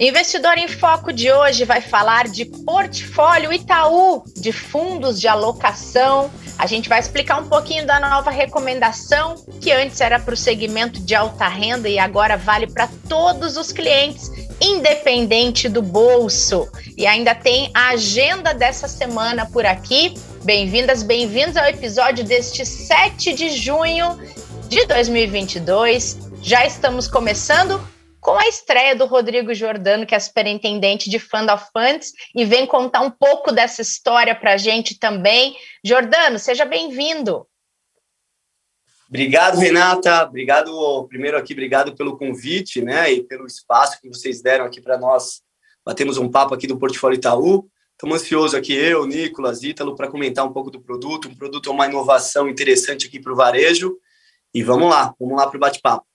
Investidor em Foco de hoje vai falar de portfólio Itaú, de fundos de alocação. A gente vai explicar um pouquinho da nova recomendação, que antes era para o segmento de alta renda e agora vale para todos os clientes, independente do bolso. E ainda tem a agenda dessa semana por aqui. Bem-vindas, bem-vindos ao episódio deste 7 de junho de 2022. Já estamos começando com a estreia do Rodrigo Jordano, que é superintendente de Fund of Funds, e vem contar um pouco dessa história para a gente também. Jordano, seja bem-vindo. Obrigado, Renata. Obrigado, primeiro aqui, obrigado pelo convite, né, e pelo espaço que vocês deram aqui para nós batemos um papo aqui do Portfólio Itaú. Estamos ansiosos aqui, eu, Nicolas, Ítalo, para comentar um pouco do produto. Um produto é uma inovação interessante aqui para o varejo. E vamos lá, vamos lá para o bate-papo.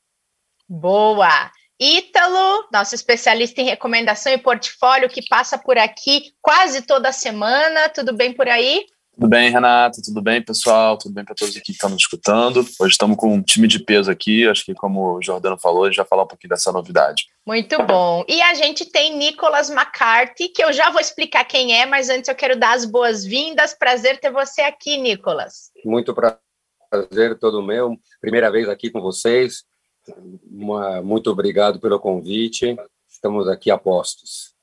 Boa! Ítalo, nosso especialista em recomendação e portfólio, que passa por aqui quase toda semana. Tudo bem por aí? Tudo bem, Renata? Tudo bem, pessoal? Tudo bem para todos aqui que estão nos escutando? Hoje estamos com um time de peso aqui. Acho que, como o Jordano falou, a gente vai falar um pouquinho dessa novidade. Muito bom. E a gente tem Nicolas McCarthy, que eu já vou explicar quem é, mas antes eu quero dar as boas-vindas. Prazer ter você aqui, Nicolas. Muito prazer, todo meu. Primeira vez aqui com vocês. Muito obrigado pelo convite. Estamos aqui a postos.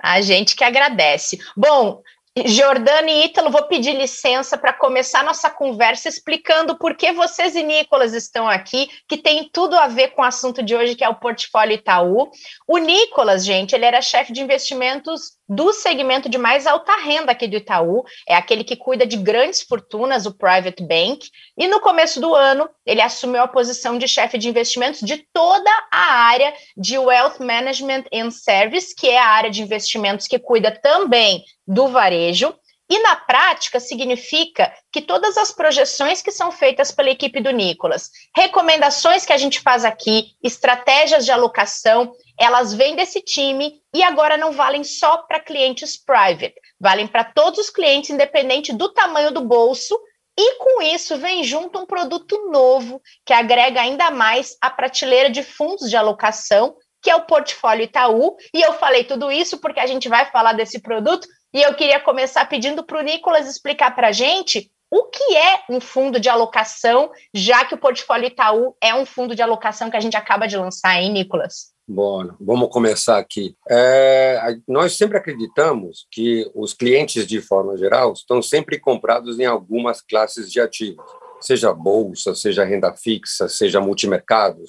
A gente que agradece. Bom, Jordana e Ítalo, vou pedir licença para começar nossa conversa explicando por que vocês e Nicolas estão aqui, que tem tudo a ver com o assunto de hoje, que é o portfólio Itaú. O Nicolas, gente, ele era chefe de investimentos do segmento de mais alta renda aqui do Itaú, é aquele que cuida de grandes fortunas, o Private Bank, e no começo do ano ele assumiu a posição de chefe de investimentos de toda a área de Wealth Management and Service, que é a área de investimentos que cuida também do varejo, e na prática significa que todas as projeções que são feitas pela equipe do Nicolas, recomendações que a gente faz aqui, estratégias de alocação, elas vêm desse time e agora não valem só para clientes private, valem para todos os clientes, independente do tamanho do bolso. E com isso vem junto um produto novo que agrega ainda mais a prateleira de fundos de alocação, que é o portfólio Itaú. E eu falei tudo isso porque a gente vai falar desse produto e eu queria começar pedindo para o Nicolas explicar para a gente o que é um fundo de alocação, já que o portfólio Itaú é um fundo de alocação que a gente acaba de lançar, hein, Nicolas? Bom, vamos começar aqui. É, nós sempre acreditamos que os clientes, de forma geral, estão sempre comprados em algumas classes de ativos, seja bolsa, seja renda fixa, seja multimercados.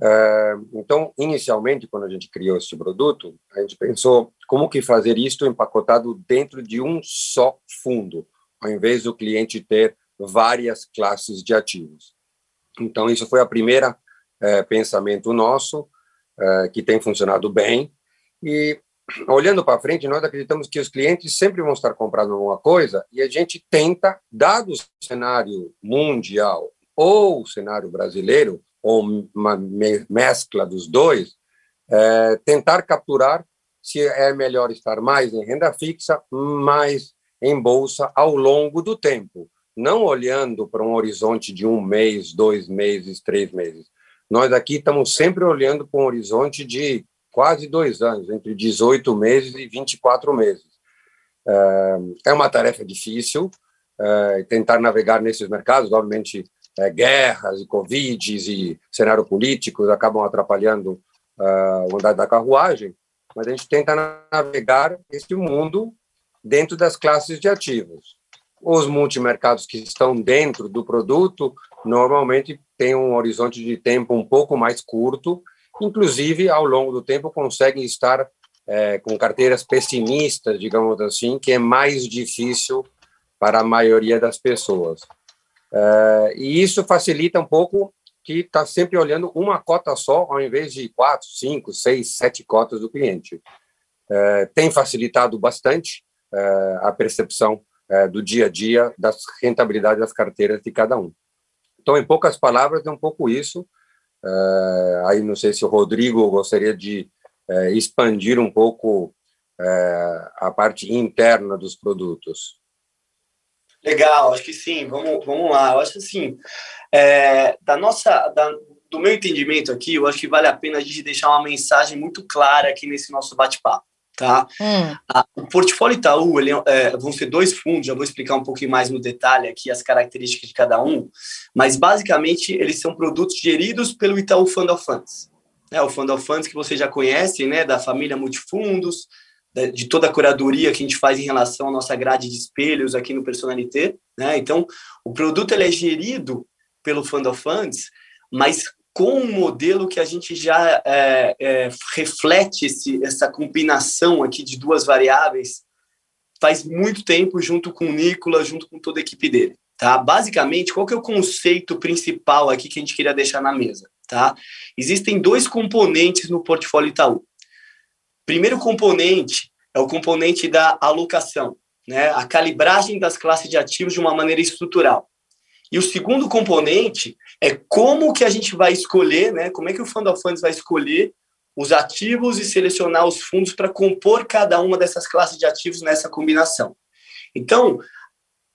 É, então, inicialmente, quando a gente criou esse produto, a gente pensou como que fazer isto empacotado dentro de um só fundo, ao invés do cliente ter várias classes de ativos. Então, isso foi a primeira é, pensamento nosso, é, que tem funcionado bem. E, olhando para frente, nós acreditamos que os clientes sempre vão estar comprando alguma coisa e a gente tenta, dado o cenário mundial ou o cenário brasileiro, ou uma mescla dos dois, é, tentar capturar se é melhor estar mais em renda fixa, mais em bolsa ao longo do tempo, não olhando para um horizonte de um mês, dois meses, três meses. Nós aqui estamos sempre olhando para um horizonte de quase dois anos, entre 18 meses e 24 meses. É, é uma tarefa difícil, é, tentar navegar nesses mercados, obviamente é, guerras e Covid e cenário político acabam atrapalhando uh, o andar da carruagem, mas a gente tenta navegar esse mundo dentro das classes de ativos. Os multimercados que estão dentro do produto normalmente têm um horizonte de tempo um pouco mais curto, inclusive ao longo do tempo conseguem estar é, com carteiras pessimistas, digamos assim, que é mais difícil para a maioria das pessoas. Uh, e isso facilita um pouco que está sempre olhando uma cota só, ao invés de quatro, cinco, seis, sete cotas do cliente. Uh, tem facilitado bastante uh, a percepção do dia a dia das rentabilidades das carteiras de cada um. Então, em poucas palavras, é um pouco isso. aí não sei se o Rodrigo gostaria de expandir um pouco a parte interna dos produtos. Legal, acho que sim, vamos, vamos lá. Eu acho assim, é, da nossa, da, do meu entendimento aqui, eu acho que vale a pena a gente deixar uma mensagem muito clara aqui nesse nosso bate-papo. Tá? Hum. o portfólio Itaú ele, é, vão ser dois fundos, já vou explicar um pouquinho mais no detalhe aqui as características de cada um, mas basicamente eles são produtos geridos pelo Itaú Fund of Funds. É, o Fund of Funds que vocês já conhecem, né, da família Multifundos, de toda a curadoria que a gente faz em relação à nossa grade de espelhos aqui no Personalité. Né? Então, o produto ele é gerido pelo Fund of Funds, mas com um modelo que a gente já é, é, reflete esse, essa combinação aqui de duas variáveis faz muito tempo junto com o Nicolas, junto com toda a equipe dele. Tá? Basicamente, qual que é o conceito principal aqui que a gente queria deixar na mesa? Tá? Existem dois componentes no portfólio Itaú. Primeiro componente é o componente da alocação, né? a calibragem das classes de ativos de uma maneira estrutural. E o segundo componente é como que a gente vai escolher, né? Como é que o Fund of Funds vai escolher os ativos e selecionar os fundos para compor cada uma dessas classes de ativos nessa combinação. Então,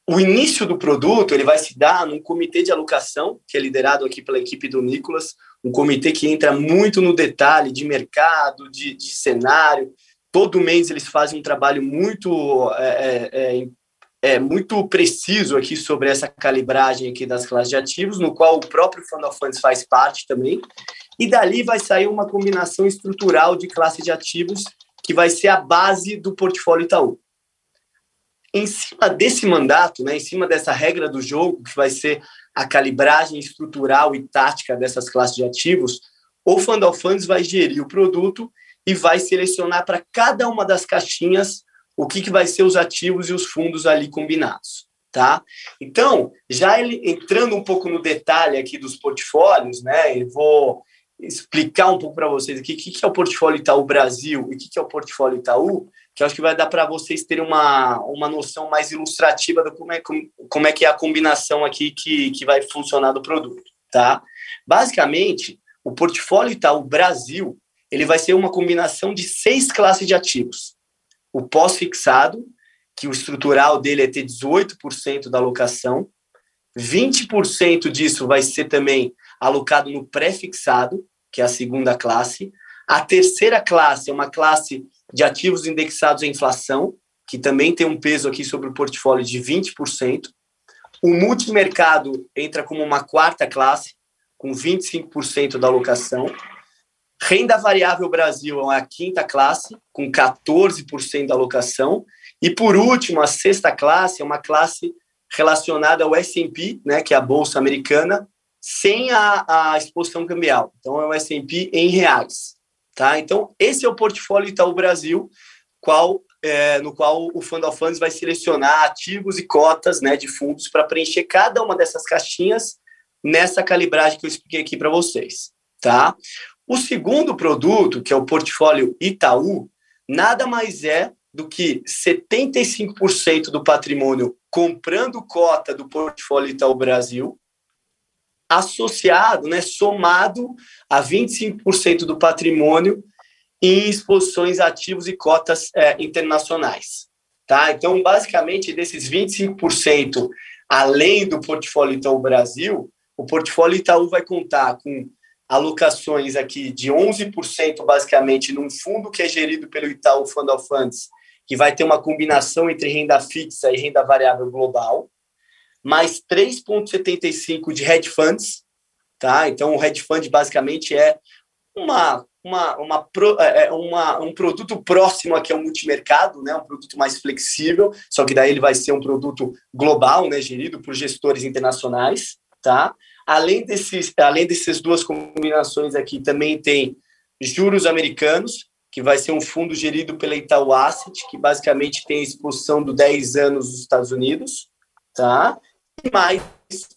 o início do produto ele vai se dar num comitê de alocação, que é liderado aqui pela equipe do Nicolas, um comitê que entra muito no detalhe de mercado, de, de cenário. Todo mês eles fazem um trabalho muito é, é, é é, muito preciso aqui sobre essa calibragem aqui das classes de ativos, no qual o próprio Fund of Funds faz parte também, e dali vai sair uma combinação estrutural de classe de ativos que vai ser a base do portfólio Itaú. Em cima desse mandato, né, em cima dessa regra do jogo, que vai ser a calibragem estrutural e tática dessas classes de ativos, o Fund of Funds vai gerir o produto e vai selecionar para cada uma das caixinhas o que, que vai ser os ativos e os fundos ali combinados. Tá? Então, já ele, entrando um pouco no detalhe aqui dos portfólios, né, eu vou explicar um pouco para vocês aqui o que, que é o portfólio Itaú Brasil e o que, que é o portfólio Itaú, que acho que vai dar para vocês terem uma, uma noção mais ilustrativa de como é, como, como é que é a combinação aqui que, que vai funcionar do produto. Tá? Basicamente, o portfólio Itaú Brasil ele vai ser uma combinação de seis classes de ativos o pós-fixado, que o estrutural dele é ter 18% da alocação, 20% disso vai ser também alocado no pré-fixado, que é a segunda classe. A terceira classe é uma classe de ativos indexados à inflação, que também tem um peso aqui sobre o portfólio de 20%. O multimercado entra como uma quarta classe, com 25% da alocação. Renda variável Brasil é a quinta classe, com 14% da alocação. E, por último, a sexta classe é uma classe relacionada ao S&P, né, que é a Bolsa Americana, sem a, a exposição cambial. Então, é o S&P em reais. Tá? Então, esse é o portfólio Itaú Brasil, qual, é, no qual o Fund of Funds vai selecionar ativos e cotas né, de fundos para preencher cada uma dessas caixinhas nessa calibragem que eu expliquei aqui para vocês. Tá? O segundo produto, que é o portfólio Itaú, nada mais é do que 75% do patrimônio comprando cota do portfólio Itaú Brasil, associado, né, somado a 25% do patrimônio em exposições ativos e cotas é, internacionais. Tá? Então, basicamente, desses 25%, além do portfólio Itaú Brasil, o portfólio Itaú vai contar com alocações aqui de 11% basicamente num fundo que é gerido pelo Itaú Fund of Funds, que vai ter uma combinação entre renda fixa e renda variável global, mais 3,75% de hedge funds, tá? Então, o hedge fund basicamente é uma, uma, uma, é, é uma, um produto próximo aqui ao multimercado, né? um produto mais flexível, só que daí ele vai ser um produto global, né? gerido por gestores internacionais, tá? Além, desses, além dessas duas combinações aqui, também tem juros americanos, que vai ser um fundo gerido pela Itaú Asset, que basicamente tem a exposição do 10 anos dos Estados Unidos, tá? Mais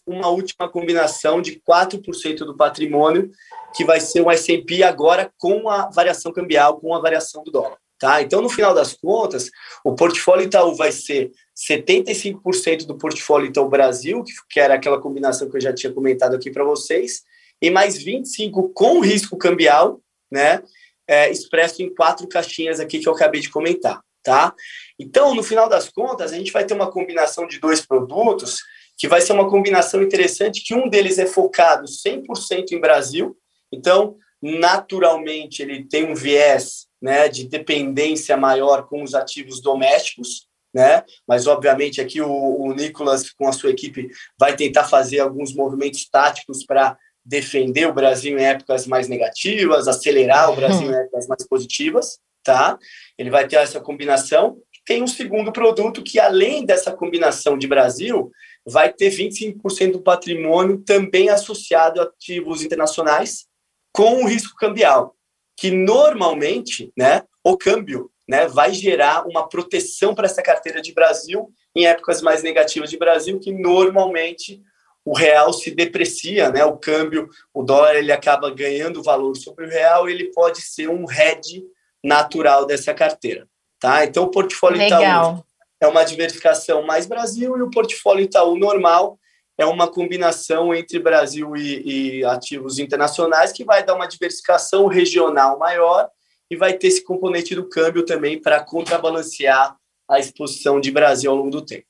uma última combinação de 4% do patrimônio, que vai ser um S&P agora com a variação cambial, com a variação do dólar. Tá? Então, no final das contas, o portfólio Itaú vai ser 75% do portfólio Itaú Brasil, que era aquela combinação que eu já tinha comentado aqui para vocês, e mais 25% com risco cambial, né? É, expresso em quatro caixinhas aqui que eu acabei de comentar. Tá? Então, no final das contas, a gente vai ter uma combinação de dois produtos que vai ser uma combinação interessante, que um deles é focado 100% em Brasil, então, naturalmente, ele tem um viés né, de dependência maior com os ativos domésticos, né? Mas obviamente aqui o, o Nicolas com a sua equipe vai tentar fazer alguns movimentos táticos para defender o Brasil em épocas mais negativas, acelerar o Brasil em épocas mais positivas, tá? Ele vai ter essa combinação. Tem um segundo produto que além dessa combinação de Brasil, vai ter 25% do patrimônio também associado a ativos internacionais com o risco cambial, que normalmente, né, o câmbio né, vai gerar uma proteção para essa carteira de Brasil em épocas mais negativas de Brasil, que normalmente o real se deprecia, né, o câmbio, o dólar ele acaba ganhando valor sobre o real, ele pode ser um hedge natural dessa carteira, tá? Então o portfólio Legal. Itaú é uma diversificação mais Brasil e o portfólio Itaú normal é uma combinação entre Brasil e, e ativos internacionais que vai dar uma diversificação regional maior e vai ter esse componente do câmbio também para contrabalancear a exposição de Brasil ao longo do tempo.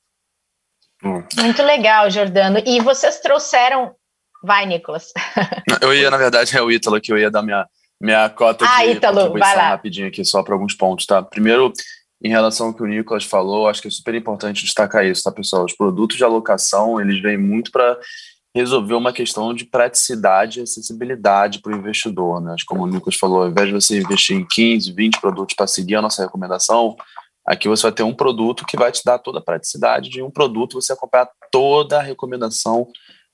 Muito legal, Jordano. E vocês trouxeram. Vai, Nicolas. Eu ia, na verdade, é o Ítalo que eu ia dar minha, minha cota ah, de vai lá. rapidinho aqui, só para alguns pontos, tá? Primeiro, em relação ao que o Nicolas falou, acho que é super importante destacar isso, tá, pessoal? Os produtos de alocação, eles vêm muito para resolver uma questão de praticidade e acessibilidade para o investidor. Né? Como o Nicolas falou, ao invés de você investir em 15, 20 produtos para seguir a nossa recomendação, aqui você vai ter um produto que vai te dar toda a praticidade de um produto, você acompanhar toda a recomendação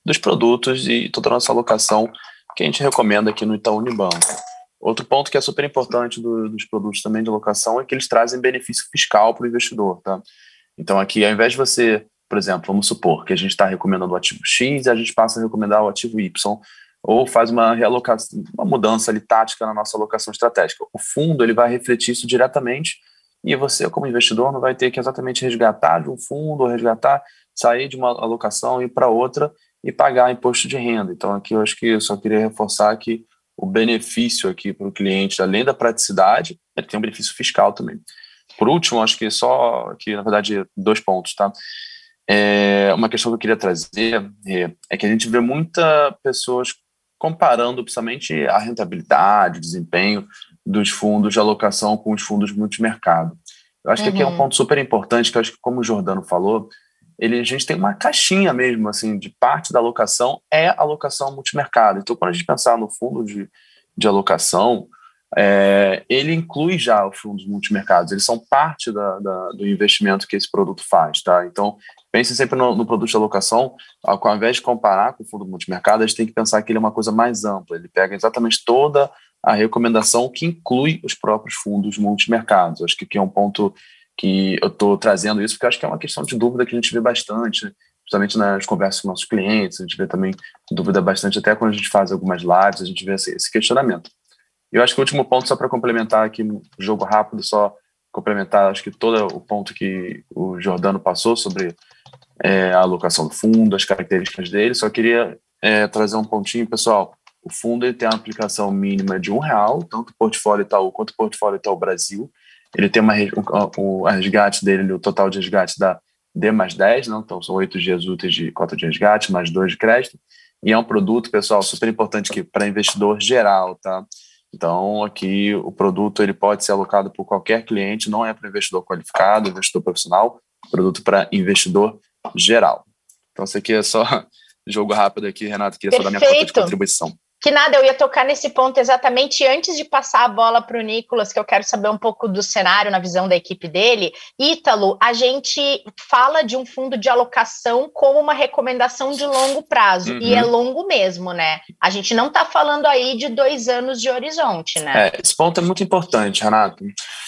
dos produtos e toda a nossa alocação que a gente recomenda aqui no Itaú Unibanco. Outro ponto que é super importante do, dos produtos também de alocação é que eles trazem benefício fiscal para o investidor. Tá? Então, aqui, ao invés de você por exemplo, vamos supor que a gente está recomendando o ativo X e a gente passa a recomendar o ativo Y, ou faz uma realocação, uma mudança ali tática na nossa alocação estratégica. O fundo ele vai refletir isso diretamente e você, como investidor, não vai ter que exatamente resgatar de um fundo ou resgatar, sair de uma alocação e ir para outra e pagar imposto de renda. Então, aqui eu acho que eu só queria reforçar que o benefício aqui para o cliente, além da praticidade, ele tem um benefício fiscal também. Por último, acho que só que na verdade dois pontos, tá? É, uma questão que eu queria trazer é, é que a gente vê muitas pessoas comparando principalmente a rentabilidade, o desempenho dos fundos de alocação com os fundos multimercado. Eu acho uhum. que aqui é um uhum. ponto super importante, que eu acho que, como o Jordano falou, ele, a gente tem uma caixinha mesmo, assim, de parte da alocação é alocação multimercado. Então, quando a gente pensar no fundo de, de alocação, é, ele inclui já os fundos multimercados, eles são parte da, da, do investimento que esse produto faz, tá? Então, pense sempre no, no, produto de alocação, ao invés de comparar com o fundo multimercado, a gente tem que pensar que ele é uma coisa mais ampla, ele pega exatamente toda a recomendação que inclui os próprios fundos multimercados. Acho que aqui é um ponto que eu estou trazendo isso, porque acho que é uma questão de dúvida que a gente vê bastante, principalmente nas conversas com nossos clientes, a gente vê também dúvida bastante, até quando a gente faz algumas lives, a gente vê esse, esse questionamento. Eu acho que o último ponto, só para complementar aqui, um jogo rápido, só complementar, acho que todo o ponto que o Jordano passou sobre é, a alocação do fundo, as características dele. Só queria é, trazer um pontinho, pessoal. O fundo ele tem uma aplicação mínima de um real, tanto o portfólio Itaú quanto o portfólio Itaú Brasil. Ele tem uma, o, o resgate dele, o total de resgate da D mais 10, não? então são oito dias úteis de cota de resgate, mais dois de crédito. E é um produto, pessoal, super importante para investidor geral, tá? Então, aqui o produto ele pode ser alocado por qualquer cliente, não é para investidor qualificado, investidor profissional, produto para investidor geral. Então, isso aqui é só jogo rápido aqui, Renato, queria Perfeito. só dar minha conta de contribuição. Que nada, eu ia tocar nesse ponto exatamente antes de passar a bola para o Nicolas, que eu quero saber um pouco do cenário na visão da equipe dele. Ítalo, a gente fala de um fundo de alocação como uma recomendação de longo prazo, uhum. e é longo mesmo, né? A gente não está falando aí de dois anos de horizonte, né? É, esse ponto é muito importante, Renato.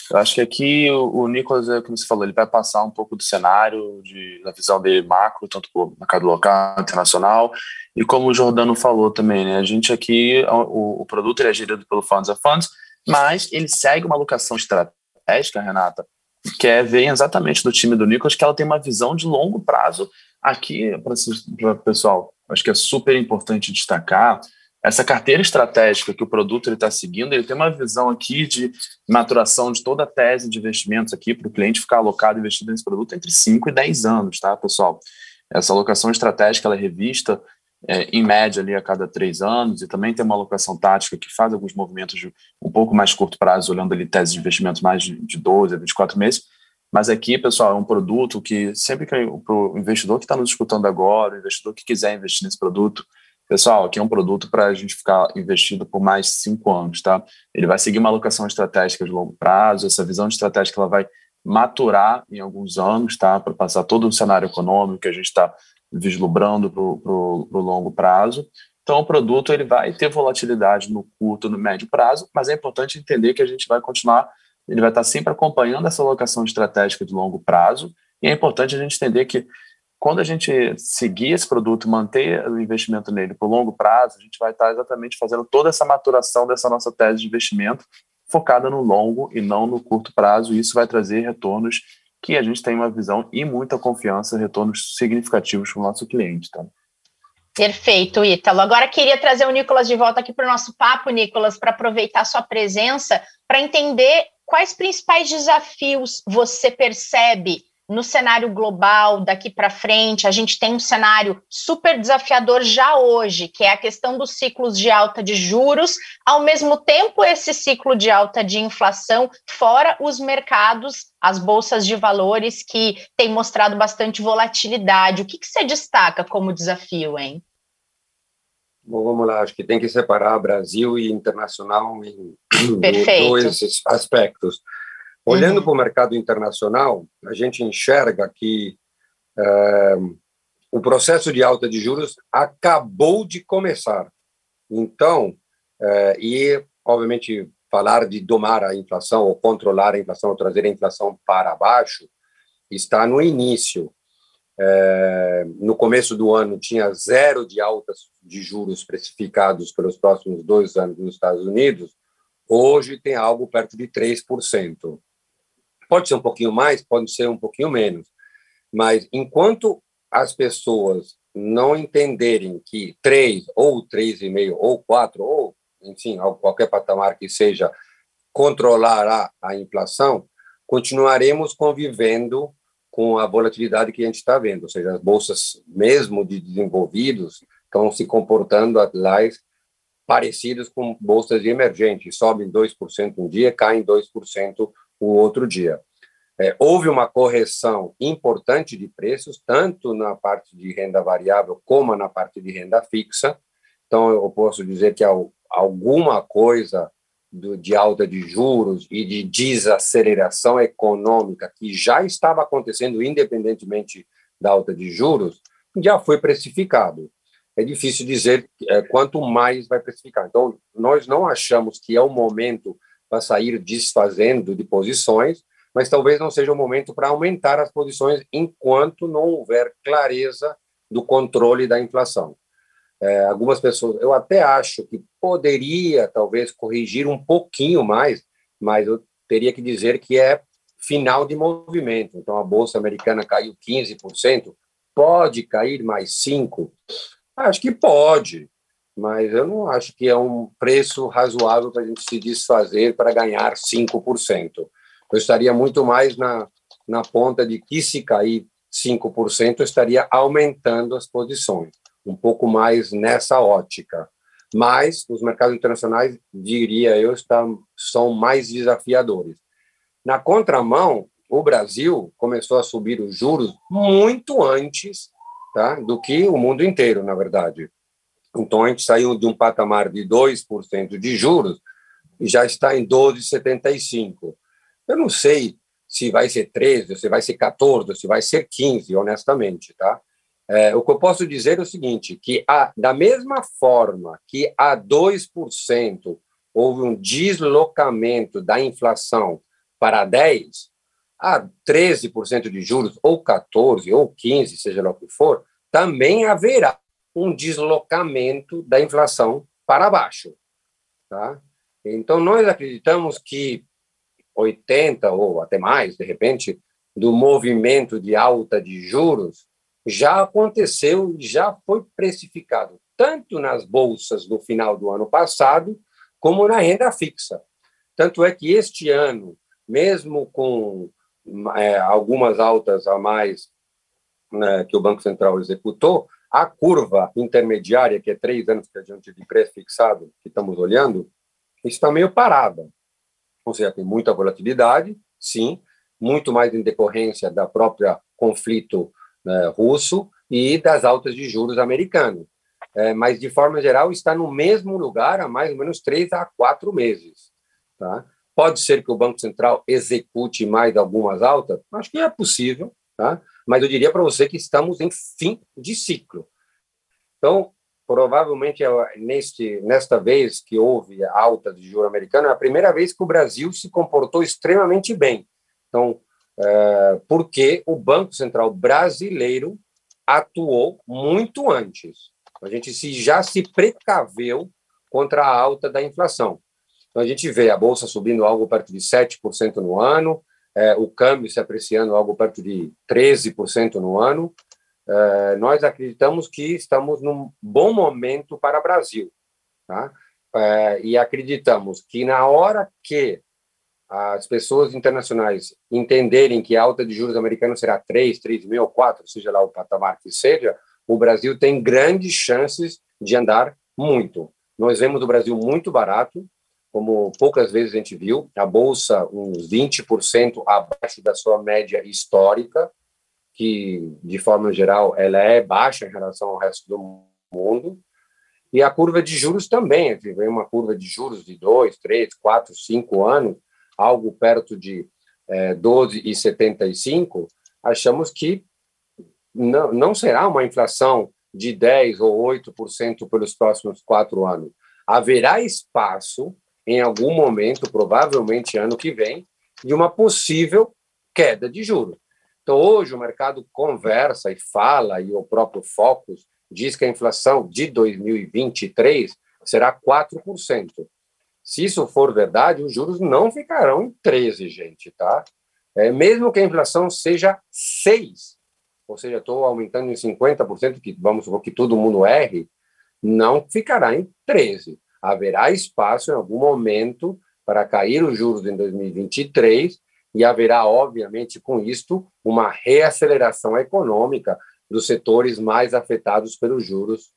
Eu acho que aqui o, o Nicolas, é como você falou, ele vai passar um pouco do cenário, de, da visão dele macro, tanto para o mercado local, internacional, e como o Jordano falou também, né, a gente aqui, o, o produto é gerido pelo Funds of Funds, mas ele segue uma alocação estratégica, Renata, que é ver exatamente do time do Nicolas, que ela tem uma visão de longo prazo. Aqui, para o pessoal, acho que é super importante destacar essa carteira estratégica que o produto está seguindo, ele tem uma visão aqui de maturação de toda a tese de investimentos aqui para o cliente ficar alocado investido nesse produto entre 5 e 10 anos, tá, pessoal? essa alocação estratégica ela é revista é, em média ali a cada três anos e também tem uma alocação tática que faz alguns movimentos de um pouco mais curto prazo, olhando ali teses de investimento mais de, de 12 a 24 meses. Mas aqui, pessoal, é um produto que sempre que o investidor que está nos escutando agora, o investidor que quiser investir nesse produto, pessoal, aqui é um produto para a gente ficar investido por mais cinco anos, tá? Ele vai seguir uma alocação estratégica de longo prazo, essa visão estratégica ela vai maturar em alguns anos, tá? Para passar todo o cenário econômico que a gente está vislumbrando para o longo prazo. Então, o produto ele vai ter volatilidade no curto, no médio prazo, mas é importante entender que a gente vai continuar, ele vai estar sempre acompanhando essa alocação estratégica de longo prazo, e é importante a gente entender que quando a gente seguir esse produto, manter o investimento nele por longo prazo, a gente vai estar exatamente fazendo toda essa maturação dessa nossa tese de investimento focada no longo e não no curto prazo, e isso vai trazer retornos que a gente tem uma visão e muita confiança, retornos significativos para o nosso cliente. Tá? Perfeito, Ítalo. Agora queria trazer o Nicolas de volta aqui para o nosso papo, Nicolas, para aproveitar sua presença, para entender quais principais desafios você percebe no cenário global daqui para frente, a gente tem um cenário super desafiador já hoje, que é a questão dos ciclos de alta de juros, ao mesmo tempo esse ciclo de alta de inflação, fora os mercados, as bolsas de valores que têm mostrado bastante volatilidade. O que, que você destaca como desafio, hein? Bom, vamos lá, acho que tem que separar Brasil e internacional em dois aspectos. Olhando uhum. para o mercado internacional, a gente enxerga que é, o processo de alta de juros acabou de começar. Então, é, e obviamente falar de domar a inflação ou controlar a inflação ou trazer a inflação para baixo está no início. É, no começo do ano tinha zero de altas de juros precificados pelos próximos dois anos nos Estados Unidos. Hoje tem algo perto de 3%. Pode ser um pouquinho mais, pode ser um pouquinho menos. Mas enquanto as pessoas não entenderem que 3 ou 3,5 ou 4 ou, enfim, qualquer patamar que seja, controlará a inflação, continuaremos convivendo com a volatilidade que a gente está vendo, ou seja, as bolsas, mesmo de desenvolvidos, estão se comportando lá parecidos com bolsas de emergentes, sobem 2% um dia, caem 2% o outro dia. É, houve uma correção importante de preços, tanto na parte de renda variável como na parte de renda fixa. Então, eu posso dizer que alguma coisa do, de alta de juros e de desaceleração econômica que já estava acontecendo, independentemente da alta de juros, já foi precificado. É difícil dizer é, quanto mais vai precificar. Então, nós não achamos que é o momento para sair desfazendo de posições, mas talvez não seja o momento para aumentar as posições enquanto não houver clareza do controle da inflação. É, algumas pessoas, eu até acho que poderia talvez corrigir um pouquinho mais, mas eu teria que dizer que é final de movimento. Então a bolsa americana caiu 15%, pode cair mais 5? Acho que pode, mas eu não acho que é um preço razoável para a gente se desfazer para ganhar 5%. Eu estaria muito mais na, na ponta de que, se cair 5%, eu estaria aumentando as posições, um pouco mais nessa ótica. Mas os mercados internacionais, diria eu, estão, são mais desafiadores. Na contramão, o Brasil começou a subir os juros muito antes tá, do que o mundo inteiro, na verdade. Então, a gente saiu de um patamar de 2% de juros e já está em 12,75%. Eu não sei se vai ser 13, se vai ser 14, se vai ser 15, honestamente, tá? É, o que eu posso dizer é o seguinte, que a, da mesma forma que a 2% houve um deslocamento da inflação para 10, a 13% de juros, ou 14, ou 15, seja lá o que for, também haverá um deslocamento da inflação para baixo. Tá? Então, nós acreditamos que 80 ou até mais, de repente, do movimento de alta de juros já aconteceu, já foi precificado, tanto nas bolsas no final do ano passado, como na renda fixa. Tanto é que este ano, mesmo com é, algumas altas a mais né, que o Banco Central executou, a curva intermediária, que é três anos que a gente de pré-fixado, que estamos olhando, está meio parada. Ou seja, tem muita volatilidade, sim, muito mais em decorrência da própria conflito né, russo e das altas de juros americanos. É, mas, de forma geral, está no mesmo lugar há mais ou menos três a quatro meses. Tá? Pode ser que o Banco Central execute mais algumas altas? Acho que é possível, tá? Mas eu diria para você que estamos em fim de ciclo. Então, provavelmente neste nesta vez que houve a alta de juro americano é a primeira vez que o Brasil se comportou extremamente bem. Então, é, porque o Banco Central brasileiro atuou muito antes. A gente se, já se precaveu contra a alta da inflação. Então, a gente vê a Bolsa subindo algo perto de 7% no ano, é, o câmbio se apreciando algo perto de 13% no ano, é, nós acreditamos que estamos num bom momento para o Brasil. Tá? É, e acreditamos que na hora que as pessoas internacionais entenderem que a alta de juros americanos será 3, 3,5 ou 4, seja lá o patamar que seja, o Brasil tem grandes chances de andar muito. Nós vemos o Brasil muito barato, como poucas vezes a gente viu, a bolsa uns 20% abaixo da sua média histórica, que de forma geral ela é baixa em relação ao resto do mundo, e a curva de juros também, vê uma curva de juros de 2, 3, 4, 5 anos, algo perto de é, 12,75, achamos que não, não será uma inflação de 10 ou 8% pelos próximos quatro anos. Haverá espaço em algum momento, provavelmente ano que vem, de uma possível queda de juros. Então, hoje o mercado conversa e fala, e o próprio Focus diz que a inflação de 2023 será 4%. Se isso for verdade, os juros não ficarão em 13, gente, tá? É, mesmo que a inflação seja 6, ou seja, estou aumentando em 50%, que vamos supor que todo mundo erre, não ficará em 13 haverá espaço em algum momento para cair os juros em 2023 e haverá, obviamente, com isto, uma reaceleração econômica dos setores mais afetados pelos juros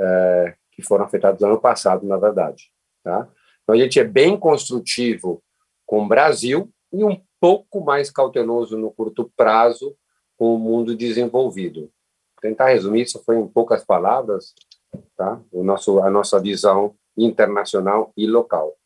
é, que foram afetados no ano passado, na verdade. Tá? Então, a gente é bem construtivo com o Brasil e um pouco mais cauteloso no curto prazo com o mundo desenvolvido. Tentar resumir isso foi em poucas palavras, tá? O nosso, a nossa visão internacional e local.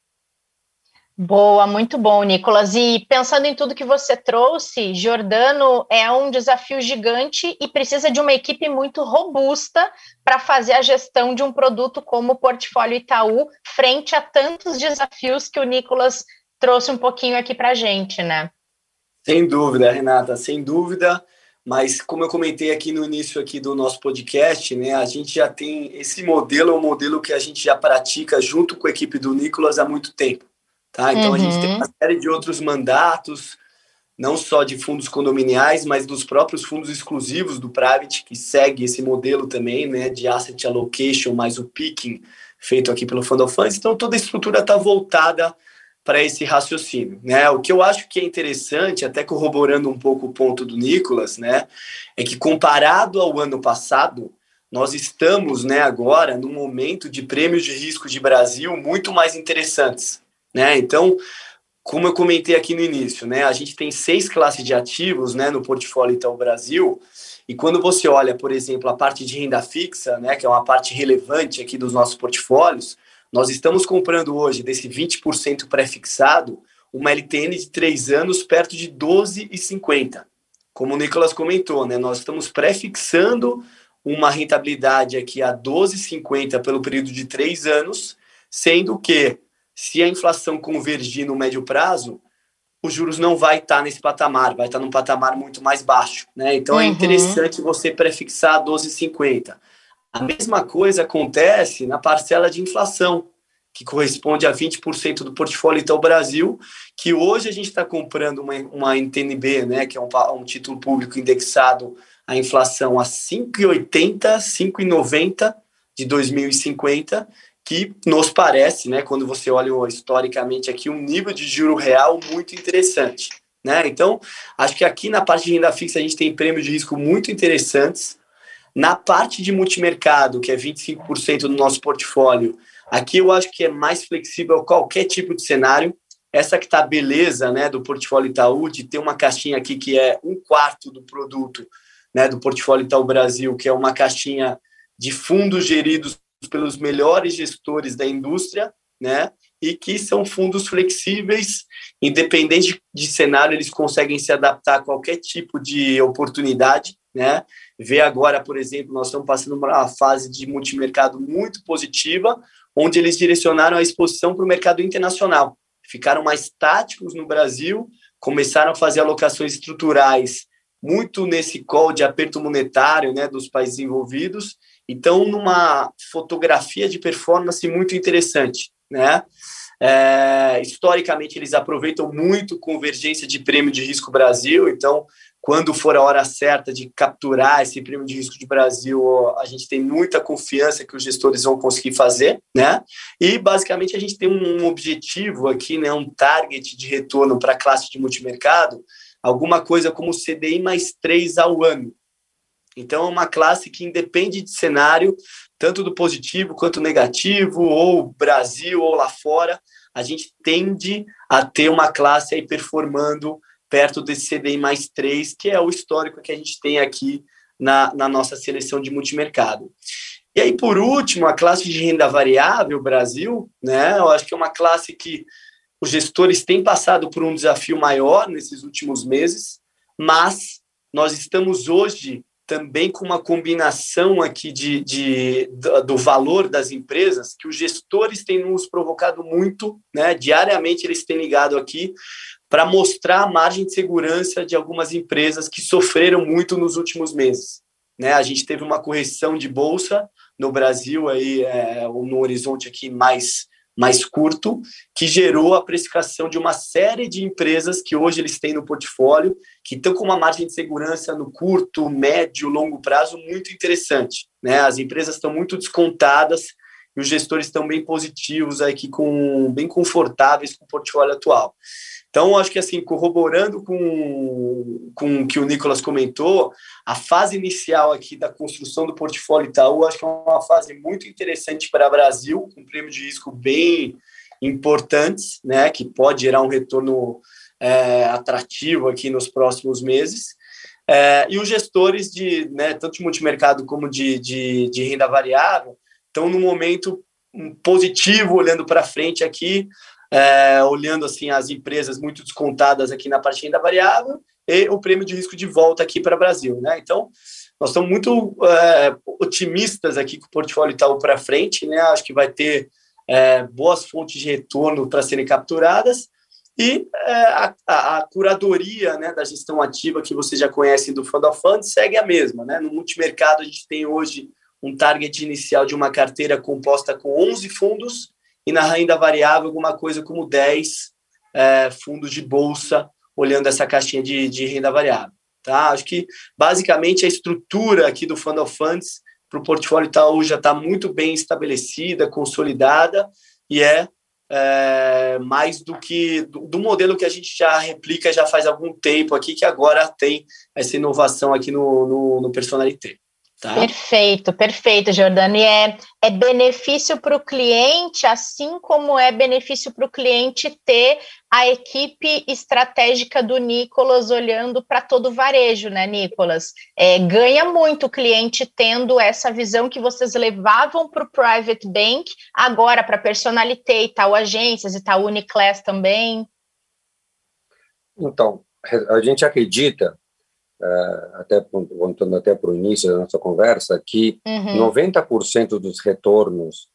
Boa, muito bom, Nicolas. E pensando em tudo que você trouxe, Jordano é um desafio gigante e precisa de uma equipe muito robusta para fazer a gestão de um produto como o Portfólio Itaú, frente a tantos desafios que o Nicolas trouxe um pouquinho aqui para a gente, né? Sem dúvida, Renata, sem dúvida. Mas como eu comentei aqui no início aqui do nosso podcast, né, a gente já tem esse modelo, é um modelo que a gente já pratica junto com a equipe do Nicolas há muito tempo, tá? Então uhum. a gente tem uhum. uma série de outros mandatos, não só de fundos condominiais, mas dos próprios fundos exclusivos do private que segue esse modelo também, né, de asset allocation mais o picking feito aqui pelo Fund of Funds. Então toda a estrutura está voltada para esse raciocínio, né? O que eu acho que é interessante, até corroborando um pouco o ponto do Nicolas, né, é que comparado ao ano passado, nós estamos, né, agora num momento de prêmios de risco de Brasil muito mais interessantes, né? Então, como eu comentei aqui no início, né, a gente tem seis classes de ativos, né, no portfólio Itaú Brasil, e quando você olha, por exemplo, a parte de renda fixa, né, que é uma parte relevante aqui dos nossos portfólios, nós estamos comprando hoje, desse 20% pré-fixado, uma LTN de 3 anos perto de 12,50. Como o Nicolas comentou, né, nós estamos pré-fixando uma rentabilidade aqui a 12,50 pelo período de 3 anos, sendo que, se a inflação convergir no médio prazo, os juros não vai estar nesse patamar, vai estar num patamar muito mais baixo. Né? Então é uhum. é interessante você prefixar 12,50. A mesma coisa acontece na parcela de inflação, que corresponde a 20% do portfólio Itaú Brasil, que hoje a gente está comprando uma, uma NTNB, né, que é um, um título público indexado à inflação a 5,80, 5,90 de 2050, que nos parece, né, quando você olha historicamente aqui, um nível de juro real muito interessante. Né? Então, acho que aqui na parte de renda fixa a gente tem prêmios de risco muito interessantes. Na parte de multimercado, que é 25% do nosso portfólio, aqui eu acho que é mais flexível qualquer tipo de cenário. Essa que tá beleza, né, do portfólio Itaú, de ter uma caixinha aqui que é um quarto do produto, né, do portfólio Itaú Brasil, que é uma caixinha de fundos geridos pelos melhores gestores da indústria, né, e que são fundos flexíveis, independente de cenário, eles conseguem se adaptar a qualquer tipo de oportunidade, né? Ver agora, por exemplo, nós estamos passando uma fase de multimercado muito positiva, onde eles direcionaram a exposição para o mercado internacional. Ficaram mais táticos no Brasil, começaram a fazer alocações estruturais muito nesse call de aperto monetário, né, dos países envolvidos. Então, numa fotografia de performance muito interessante né? É, historicamente, eles aproveitam muito convergência de prêmio de risco Brasil, então, quando for a hora certa de capturar esse prêmio de risco de Brasil, a gente tem muita confiança que os gestores vão conseguir fazer, né? E, basicamente, a gente tem um objetivo aqui, né, um target de retorno para a classe de multimercado, alguma coisa como CDI mais 3 ao ano. Então, é uma classe que independe de cenário, tanto do positivo quanto negativo, ou Brasil ou lá fora, a gente tende a ter uma classe aí performando perto desse CDI mais 3, que é o histórico que a gente tem aqui na, na nossa seleção de multimercado. E aí, por último, a classe de renda variável Brasil, né? Eu acho que é uma classe que os gestores têm passado por um desafio maior nesses últimos meses, mas nós estamos hoje também com uma combinação aqui de, de, do valor das empresas que os gestores têm nos provocado muito, né? Diariamente eles têm ligado aqui para mostrar a margem de segurança de algumas empresas que sofreram muito nos últimos meses. Né? A gente teve uma correção de bolsa no Brasil aí é, no horizonte aqui mais mais curto, que gerou a precificação de uma série de empresas que hoje eles têm no portfólio, que estão com uma margem de segurança no curto, médio, longo prazo muito interessante. Né? As empresas estão muito descontadas e os gestores estão bem positivos aqui, com, bem confortáveis com o portfólio atual. Então, acho que assim, corroborando com, com o que o Nicolas comentou, a fase inicial aqui da construção do portfólio Itaú, acho que é uma fase muito interessante para o Brasil, com prêmio de risco bem importantes, né, que pode gerar um retorno é, atrativo aqui nos próximos meses. É, e os gestores de, né, tanto de multimercado como de, de, de renda variável, estão num momento positivo, olhando para frente aqui, é, olhando assim as empresas muito descontadas aqui na parte da variável e o prêmio de risco de volta aqui para o Brasil, né? Então, nós estamos muito é, otimistas aqui com o portfólio Itaú para frente, né? Acho que vai ter é, boas fontes de retorno para serem capturadas e é, a, a, a, curadoria né, da gestão ativa que vocês já conhecem do Fund of Funds segue a mesma, né? No multimercado a gente tem hoje um target inicial de uma carteira composta com 11 fundos e na renda variável alguma coisa como 10 é, fundos de bolsa, olhando essa caixinha de, de renda variável. Tá? Acho que basicamente a estrutura aqui do Fund of Funds para o portfólio Itaú já está muito bem estabelecida, consolidada e é, é mais do que do, do, modelo que a gente já replica já faz algum tempo aqui, que agora tem essa inovação aqui no, no, no Personalité. Tá? Perfeito, perfeito, Jordani. É, é benefício para o cliente, assim como é benefício para o cliente ter a equipe estratégica do Nicolas olhando para todo o varejo, né, Nicolas? É, ganha muito o cliente tendo essa visão que vocês levavam para o Private Bank, agora para Personalité e tal agências e tal Uniclass também. Então, a gente acredita até voltando até para o início da nossa conversa, que uhum. 90% dos retornos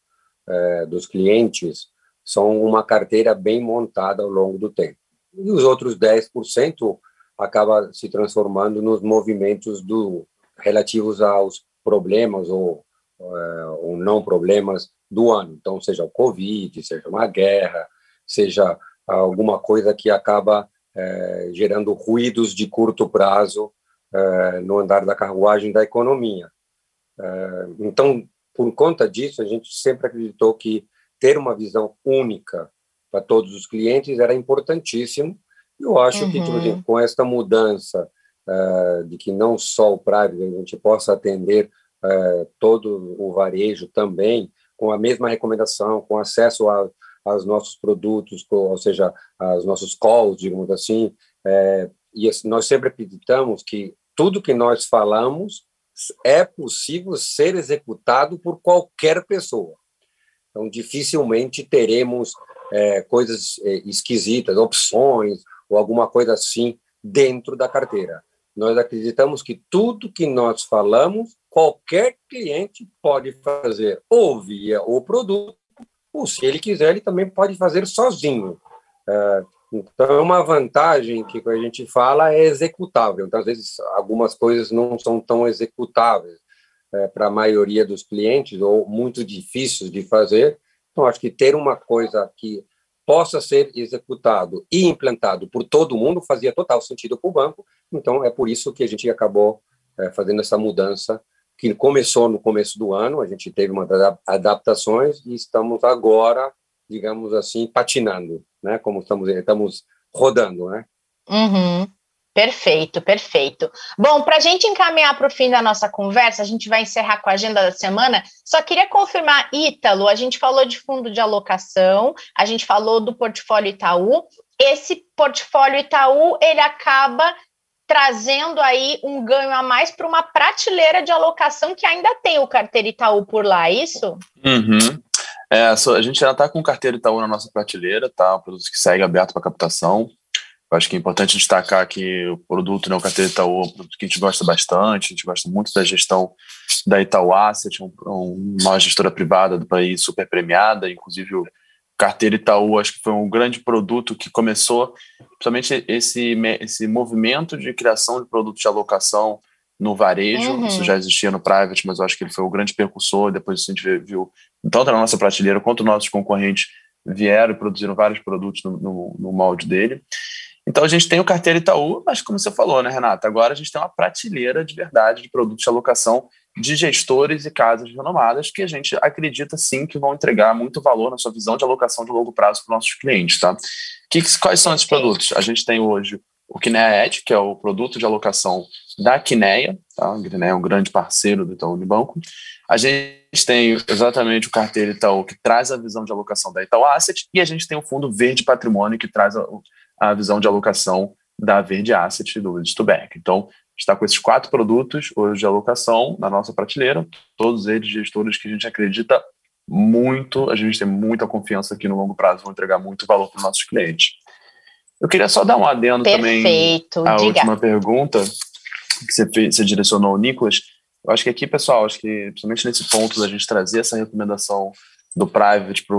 uh, dos clientes são uma carteira bem montada ao longo do tempo. E os outros 10% acaba se transformando nos movimentos do relativos aos problemas ou, uh, ou não problemas do ano. Então, seja o Covid, seja uma guerra, seja alguma coisa que acaba é, gerando ruídos de curto prazo é, no andar da carruagem da economia. É, então, por conta disso, a gente sempre acreditou que ter uma visão única para todos os clientes era importantíssimo Eu acho uhum. que, tipo, assim, uhum. com esta mudança de que não só o private, a gente possa atender todo o varejo também, com a mesma recomendação, com acesso a, aos nossos produtos, ou seja, aos nossos calls, digamos assim, é, e nós sempre acreditamos que tudo que nós falamos é possível ser executado por qualquer pessoa. Então, dificilmente teremos é, coisas é, esquisitas, opções ou alguma coisa assim dentro da carteira. Nós acreditamos que tudo que nós falamos, qualquer cliente pode fazer ou via o produto, ou se ele quiser, ele também pode fazer sozinho. É, então, uma vantagem que a gente fala é executável. Então, às vezes, algumas coisas não são tão executáveis é, para a maioria dos clientes ou muito difíceis de fazer. Então, acho que ter uma coisa que possa ser executado e implantado por todo mundo fazia total sentido para o banco. Então, é por isso que a gente acabou é, fazendo essa mudança, que começou no começo do ano, a gente teve uma adaptações e estamos agora, digamos assim, patinando, né? Como estamos, estamos rodando, né? Uhum. Perfeito, perfeito. Bom, para a gente encaminhar para o fim da nossa conversa, a gente vai encerrar com a agenda da semana. Só queria confirmar, Ítalo, a gente falou de fundo de alocação, a gente falou do portfólio Itaú. Esse portfólio Itaú, ele acaba trazendo aí um ganho a mais para uma prateleira de alocação que ainda tem o carteiro Itaú por lá, é isso? Uhum. É, a gente já está com o carteiro Itaú na nossa prateleira, tá? Um produto que segue aberto para captação. Eu acho que é importante destacar que o produto, né, o carteira Itaú, é um produto que a gente gosta bastante, a gente gosta muito da gestão da Itaú Asset, um, uma gestora privada do país super premiada, inclusive o carteira Itaú acho que foi um grande produto que começou, principalmente esse, esse movimento de criação de produtos de alocação no varejo, uhum. isso já existia no private, mas eu acho que ele foi o grande percussor, depois a gente viu tanto na nossa prateleira quanto nossos concorrentes vieram e produziram vários produtos no, no, no molde dele. Então a gente tem o carteiro Itaú, mas como você falou, né, Renata? Agora a gente tem uma prateleira de verdade de produtos de alocação de gestores e casas renomadas que a gente acredita sim que vão entregar muito valor na sua visão de alocação de longo prazo para os nossos clientes, tá? Que, quais são esses produtos? A gente tem hoje o Kinea Edge, que é o produto de alocação da Kinea, tá? A Kinea é um grande parceiro do Itaú Unibanco. A gente tem exatamente o carteiro Itaú, que traz a visão de alocação da Itaú Asset, e a gente tem o Fundo Verde Patrimônio, que traz a, a visão de alocação da Verde Asset do Stubeck. Então, está com esses quatro produtos hoje de alocação na nossa prateleira, todos eles gestores que a gente acredita muito, a gente tem muita confiança que no longo prazo vão entregar muito valor para os nossos clientes. Eu queria só dar um adendo Perfeito, também à última pergunta que você, fez, você direcionou ao Nicolas. Eu acho que aqui, pessoal, acho que principalmente nesse ponto da gente trazer essa recomendação do private para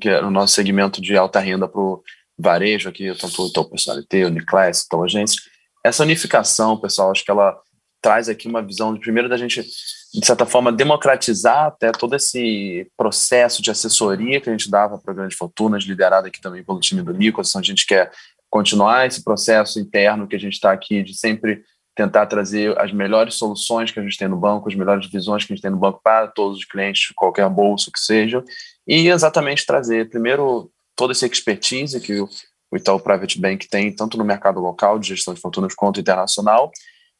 que é o nosso segmento de alta renda para o varejo aqui, tanto o Personalité, o Uniclass, então agência, essa unificação, pessoal, acho que ela traz aqui uma visão, primeiro, da gente, de certa forma, democratizar até todo esse processo de assessoria que a gente dava para grandes fortunas, liderado aqui também pelo time do Nicolas, então a gente quer continuar esse processo interno que a gente está aqui de sempre tentar trazer as melhores soluções que a gente tem no banco, as melhores visões que a gente tem no banco para todos os clientes, qualquer bolso que seja, e exatamente trazer, primeiro, toda essa expertise que o, Itaú Private Bank tem, tanto no mercado local de gestão de fortunas quanto internacional,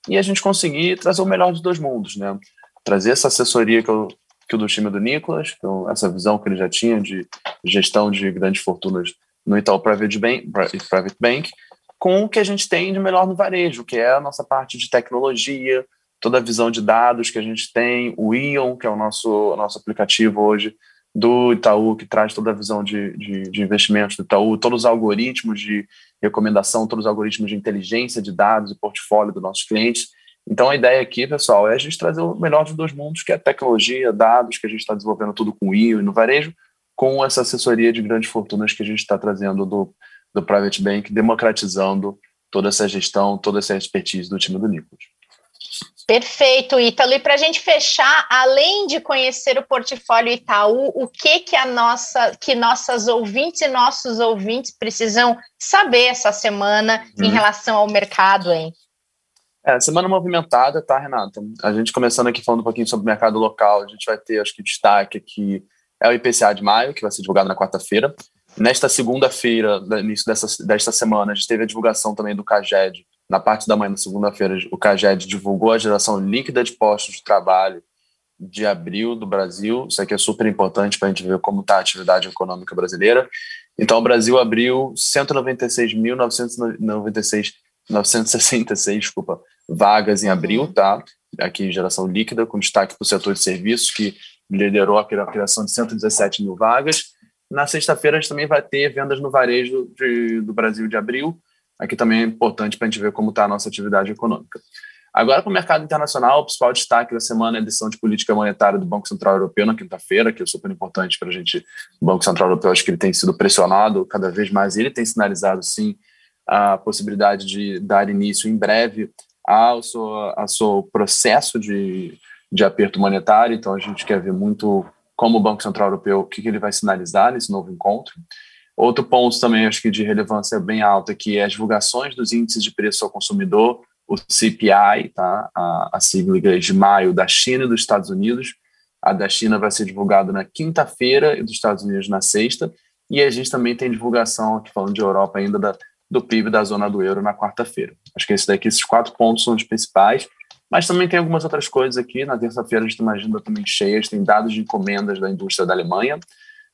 e a gente conseguir trazer o melhor dos dois mundos, né? Trazer essa assessoria que, eu, que o do time do Nicolas, essa visão que ele já tinha de gestão de grandes fortunas no Itaú Private Bank, Private Bank com o que a gente tem de melhor no varejo, que é a nossa parte de tecnologia, toda a visão de dados que a gente tem, o Ion, que é o nosso, nosso aplicativo hoje, do Itaú, que traz toda a visão de, de, de, investimentos do Itaú, todos os algoritmos de recomendação, todos os algoritmos de inteligência de dados e portfólio dos nossos clientes. Então, a ideia aqui, pessoal, é a gente trazer o melhor dos dois mundos, que é tecnologia, dados, que a gente está desenvolvendo tudo com IO e no varejo, com essa assessoria de grandes fortunas que a gente está trazendo do, do Private Bank, democratizando toda essa gestão, toda essa expertise do time do Nicolas. Perfeito, Ítalo. E para a gente fechar, além de conhecer o portfólio Itaú, o que que a nossa, que nossas ouvintes e nossos ouvintes precisam saber essa semana em uhum. relação ao mercado, hein? É, semana movimentada, tá, Renata? A gente começando aqui falando um pouquinho sobre o mercado local, a gente vai ter, acho que, destaque aqui é o IPCA de maio, que vai ser divulgado na quarta-feira. Nesta segunda-feira, início dessa, desta semana, a gente teve a divulgação também do CAGED. Na parte da manhã, na segunda-feira, o CAGED divulgou a geração líquida de postos de trabalho de abril do Brasil. Isso aqui é super importante para a gente ver como está a atividade econômica brasileira. Então, o Brasil abriu 196.996 966, desculpa, vagas em abril, tá? Aqui geração líquida, com destaque para o setor de serviços, que liderou a criação de 117 mil vagas. Na sexta-feira, a gente também vai ter vendas no varejo de, do Brasil de abril. Aqui também é importante para a gente ver como está a nossa atividade econômica. Agora, para o mercado internacional, o principal destaque da semana é a decisão de política monetária do Banco Central Europeu na quinta-feira, que é super importante para a gente. O Banco Central Europeu, acho que ele tem sido pressionado cada vez mais, ele tem sinalizado, sim, a possibilidade de dar início em breve ao seu, ao seu processo de, de aperto monetário. Então, a gente quer ver muito como o Banco Central Europeu, o que, que ele vai sinalizar nesse novo encontro. Outro ponto também, acho que de relevância bem alta, que é as divulgações dos índices de preço ao consumidor, o CPI, tá? a, a sigla de maio da China e dos Estados Unidos. A da China vai ser divulgada na quinta-feira e dos Estados Unidos na sexta. E a gente também tem divulgação, aqui falando de Europa ainda, da, do PIB da zona do euro na quarta-feira. Acho que esse daqui, esses quatro pontos são os principais. Mas também tem algumas outras coisas aqui. Na terça-feira a gente tem uma agenda também cheia, tem dados de encomendas da indústria da Alemanha.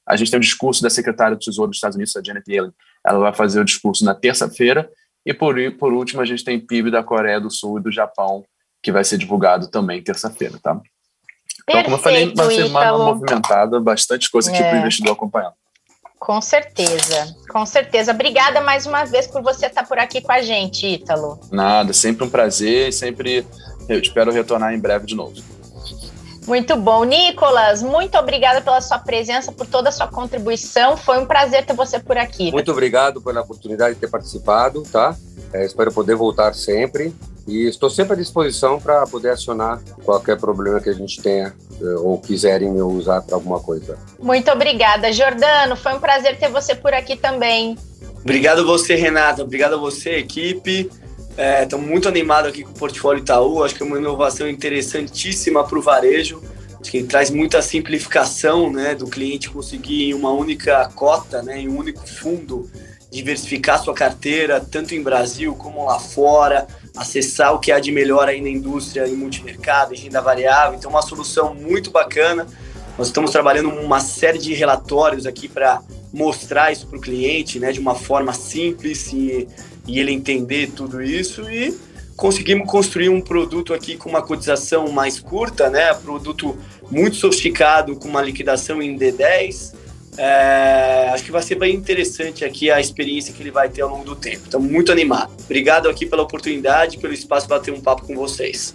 A gente tem o discurso da secretária do Tesouro dos Estados Unidos, a Janet Yellen. Ela vai fazer o discurso na terça-feira. E por, por último, a gente tem PIB da Coreia do Sul e do Japão, que vai ser divulgado também terça-feira, tá? Então, como eu falei, uma semana Ítalo. movimentada, bastante coisa aqui é. para o investidor acompanhar. Com certeza, com certeza. Obrigada mais uma vez por você estar por aqui com a gente, Ítalo. Nada, sempre um prazer e sempre eu espero retornar em breve de novo. Muito bom. Nicolas, muito obrigada pela sua presença, por toda a sua contribuição. Foi um prazer ter você por aqui. Muito obrigado pela oportunidade de ter participado, tá? É, espero poder voltar sempre. E estou sempre à disposição para poder acionar qualquer problema que a gente tenha é, ou quiserem me usar para alguma coisa. Muito obrigada, Jordano. Foi um prazer ter você por aqui também. Obrigado a você, Renata. Obrigado a você, equipe. Estamos é, muito animados aqui com o Portfólio Itaú. Acho que é uma inovação interessantíssima para o varejo. Acho que traz muita simplificação né, do cliente conseguir em uma única cota, né, em um único fundo, diversificar sua carteira, tanto em Brasil como lá fora, acessar o que há de melhor aí na indústria, em multimercado, em renda variável. Então, uma solução muito bacana. Nós estamos trabalhando uma série de relatórios aqui para mostrar isso para o cliente né, de uma forma simples e e ele entender tudo isso e conseguimos construir um produto aqui com uma cotização mais curta, né? Produto muito sofisticado com uma liquidação em D10. É, acho que vai ser bem interessante aqui a experiência que ele vai ter ao longo do tempo. Estamos muito animados. Obrigado aqui pela oportunidade, pelo espaço para ter um papo com vocês.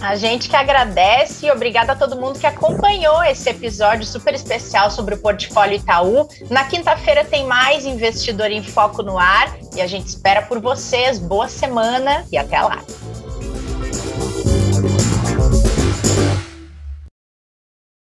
A gente que agradece e obrigada a todo mundo que acompanhou esse episódio super especial sobre o portfólio Itaú. Na quinta-feira tem mais Investidor em Foco no ar e a gente espera por vocês. Boa semana e até lá.